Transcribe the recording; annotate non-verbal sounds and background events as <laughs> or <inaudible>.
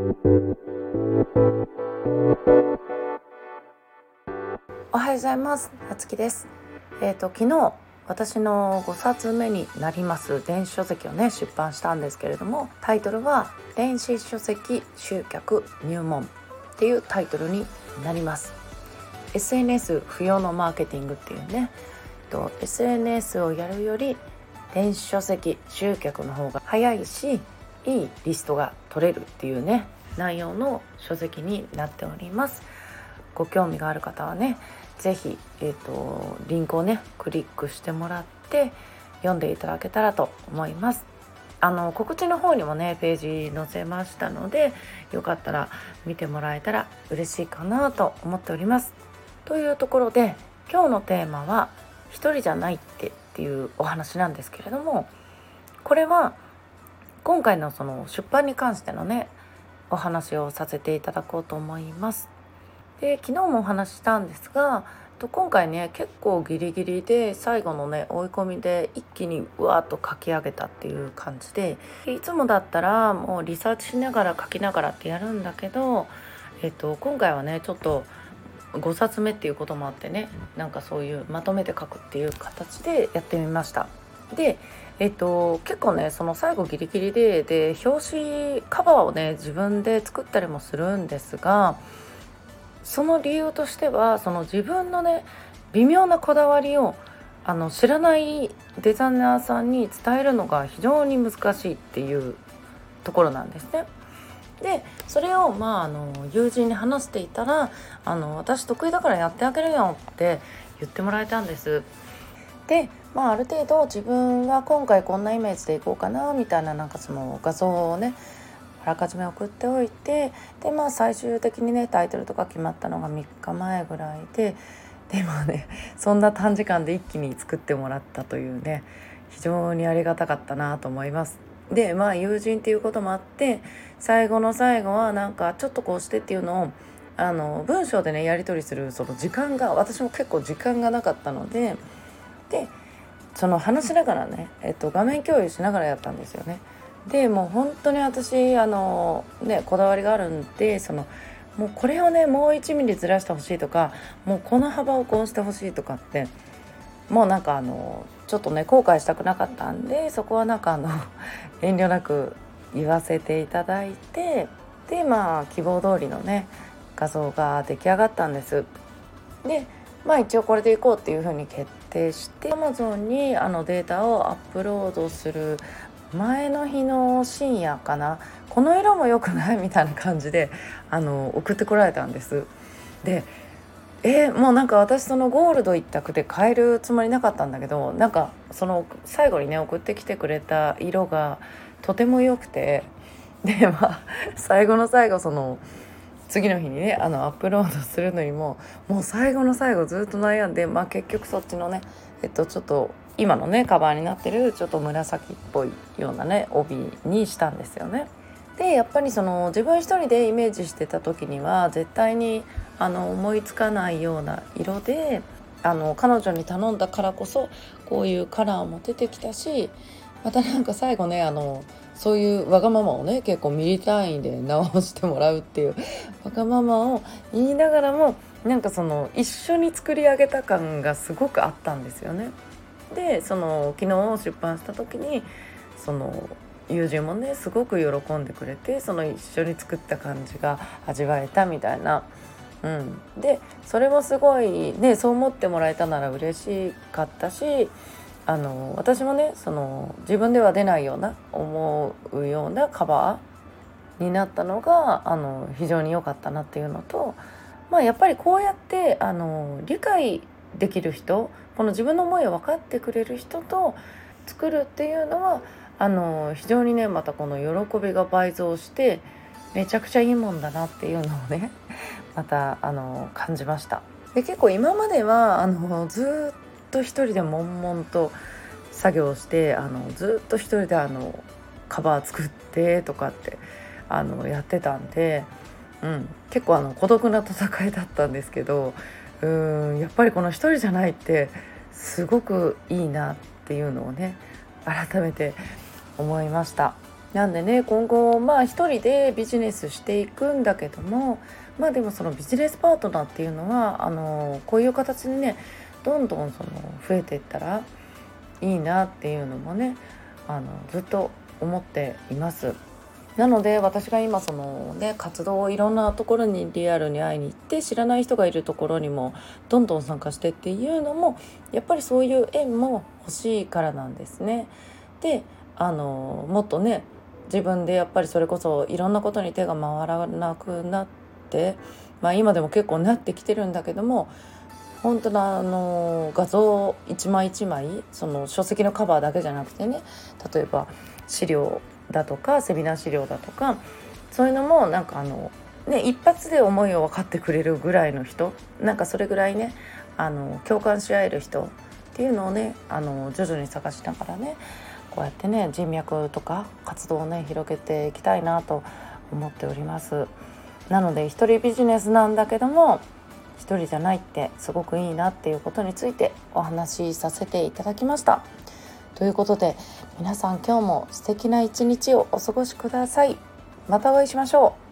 おはようございます。なつきです。えっ、ー、と昨日私の5冊目になります電子書籍をね出版したんですけれどもタイトルは電子書籍集客入門っていうタイトルになります。SNS 不要のマーケティングっていうねと SNS をやるより電子書籍集客の方が早いしいいリストが取れるっていうね内容の書籍になっております。ご興味がある方はね是非、えーと、リンクをねクリックしてもらって読んでいただけたらと思います。あの告知の方にもねページ載せましたのでよかったら見てもらえたら嬉しいかなと思っております。というところで今日のテーマは「一人じゃないって」っていうお話なんですけれどもこれは今回のその出版に関してのねお話をさせていただこうと思います。で昨日もお話ししたんですが今回ね結構ギリギリで最後のね追い込みで一気にうわーっと書き上げたっていう感じでいつもだったらもうリサーチしながら書きながらってやるんだけど、えっと、今回はねちょっと5冊目っていうこともあってねなんかそういうまとめて書くっていう形でやってみました。でえっと、結構ねその最後ギリギリでで表紙カバーをね自分で作ったりもするんですがその理由としてはその自分のね微妙なこだわりをあの知らないデザイナーさんに伝えるのが非常に難しいっていうところなんですね。でそれをまああの友人に話していたらあの「私得意だからやってあげるよ」って言ってもらえたんです。でまあある程度自分は今回こんなイメージでいこうかなみたいななんかその画像をねあらかじめ送っておいてでまあ最終的にねタイトルとか決まったのが3日前ぐらいででもねそんな短時間で一気に作ってもらったというね非常にありがたかったなと思います。でまあ友人っていうこともあって最後の最後はなんかちょっとこうしてっていうのをあの文章でねやり取りするその時間が私も結構時間がなかったのででその話しながらね、えっと、画面共有しながらやったんですよね。でもう本当に私あの、ね、こだわりがあるんでそのもうこれをねもう1ミリずらしてほしいとかもうこの幅をこうしてほしいとかってもうなんかあのちょっとね後悔したくなかったんでそこはなんかあの <laughs> 遠慮なく言わせていただいてでまあ希望通りのね画像が出来上がったんです。でまあ一応これでいこうっていうふうに決定して Amazon にあのデータをアップロードする前の日の深夜かなこの色も良くないみたいな感じであの送ってこられたんです。でえー、もうなんか私そのゴールド一択で変えるつもりなかったんだけどなんかその最後にね送ってきてくれた色がとても良くてでまあ最後の最後その次の日にねあのアップロードするのにももう最後の最後ずっと悩んで、まあ、結局そっちのねえっとちょっと今のねカバーになってるちょっと紫っぽいようなね帯にしたんですよね。でやっぱりその自分一人でイメージしてた時には絶対にあの思いつかないような色であの彼女に頼んだからこそこういうカラーも出てきたしまたなんか最後ねあのそういうわがままをね結構ミリ単位で直してもらうっていう <laughs> わがままを言いながらもなんかその一緒に作り上げた感がすごくあったんですよね。でその昨日出版した時にその友人もねすごく喜んでくれてその一緒に作った感じが味わえたみたいな。うん、でそれもすごいねそう思ってもらえたなら嬉しかったしあの私もねその自分では出ないような思うようなカバーになったのがあの非常に良かったなっていうのと、まあ、やっぱりこうやってあの理解できる人この自分の思いを分かってくれる人と作るっていうのはあの非常にねまたこの喜びが倍増してめちゃくちゃいいもんだなっていうのをね <laughs> またあの感じました。で結構今まではあのずっと一人で悶々と作業してあのずっと一人であのカバー作ってとかってあのやってたんで、うん、結構あの孤独な戦いだったんですけどうんやっぱりこの一人じゃないってすごくいいなっていうのをね改めて思いました。なんでね今後まあ一人でビジネスしていくんだけどもまあでもそのビジネスパートナーっていうのはあのこういう形にねどんどんその増えていったらいいなっていうのもねあのずっと思っています。なので私が今そのね活動をいろんなところにリアルに会いに行って知らない人がいるところにもどんどん参加してっていうのもやっぱりそういう縁も欲しいからなんですね。であのもっとね自分でやっぱりそれこそいろんなことに手が回らなくなって、まあ、今でも結構なってきてるんだけども本当のあの画像一枚一枚その書籍のカバーだけじゃなくてね例えば資料だとかセミナー資料だとかそういうのもなんかあの、ね、一発で思いを分かってくれるぐらいの人なんかそれぐらいねあの共感し合える人っていうのをねあの徐々に探しながらねこうやってね人脈とか活動をね広げていきたいなと思っております。なので一人ビジネスなんだけども一人じゃないってすごくいいなっていうことについてお話しさせていただきました。ということで皆さん今日も素敵な一日をお過ごしください。またお会いしましょう。